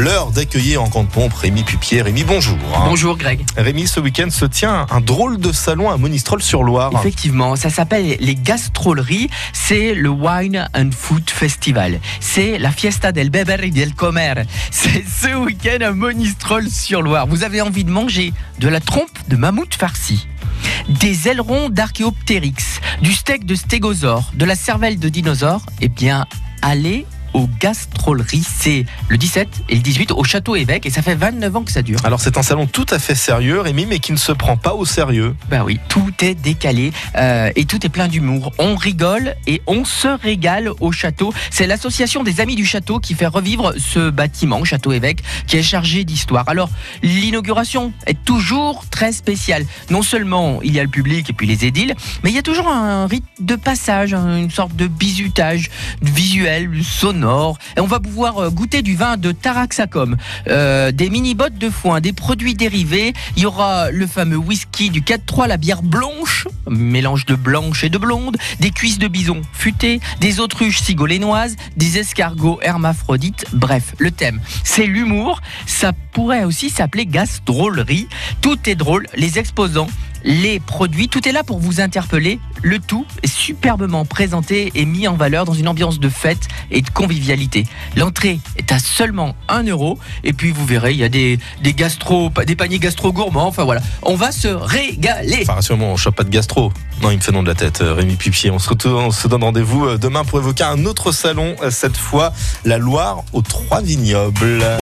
L'heure d'accueillir en pompe Rémi Pupier. Rémi, bonjour. Bonjour Greg. Rémi, ce week-end se tient un drôle de salon à Monistrol-sur-Loire. Effectivement, ça s'appelle les gastroleries. C'est le Wine and Food Festival. C'est la Fiesta del Beber y del Comer. C'est ce week-end à Monistrol-sur-Loire. Vous avez envie de manger de la trompe de mammouth farci des ailerons d'Archéoptérix, du steak de stégosaure, de la cervelle de dinosaure, eh bien, allez aux gastroleries. C'est le 17 et le 18 au Château Évêque et ça fait 29 ans que ça dure. Alors c'est un salon tout à fait sérieux, Rémi, mais qui ne se prend pas au sérieux. Ben oui, tout est décalé euh, et tout est plein d'humour. On rigole et on se régale au château. C'est l'association des Amis du Château qui fait revivre ce bâtiment, Château Évêque, qui est chargé d'histoire. Alors l'inauguration est toujours très spéciale. Non seulement il y a le public et puis les édiles, mais il y a toujours un rite de passage, une sorte de bizutage visuel, sonore et on va pouvoir euh, goûter du vin de Taraxacum, euh, des mini-bottes de foin, des produits dérivés. Il y aura le fameux whisky du 4-3, la bière blanche, mélange de blanche et de blonde, des cuisses de bison futées, des autruches sigolénoises, des escargots hermaphrodites. Bref, le thème, c'est l'humour. Ça pourrait aussi s'appeler gastrolerie. Tout est drôle. Les exposants les produits. Tout est là pour vous interpeller. Le tout est superbement présenté et mis en valeur dans une ambiance de fête et de convivialité. L'entrée est à seulement 1 euro. Et puis vous verrez, il y a des, des gastro, des paniers gastro gourmands. Enfin voilà, on va se régaler. Enfin, sûrement, on chope pas de gastro. Non, il me fait nom de la tête, euh, Rémi Pupier. On se, on se donne rendez-vous euh, demain pour évoquer un autre salon, euh, cette fois la Loire aux Trois Vignobles.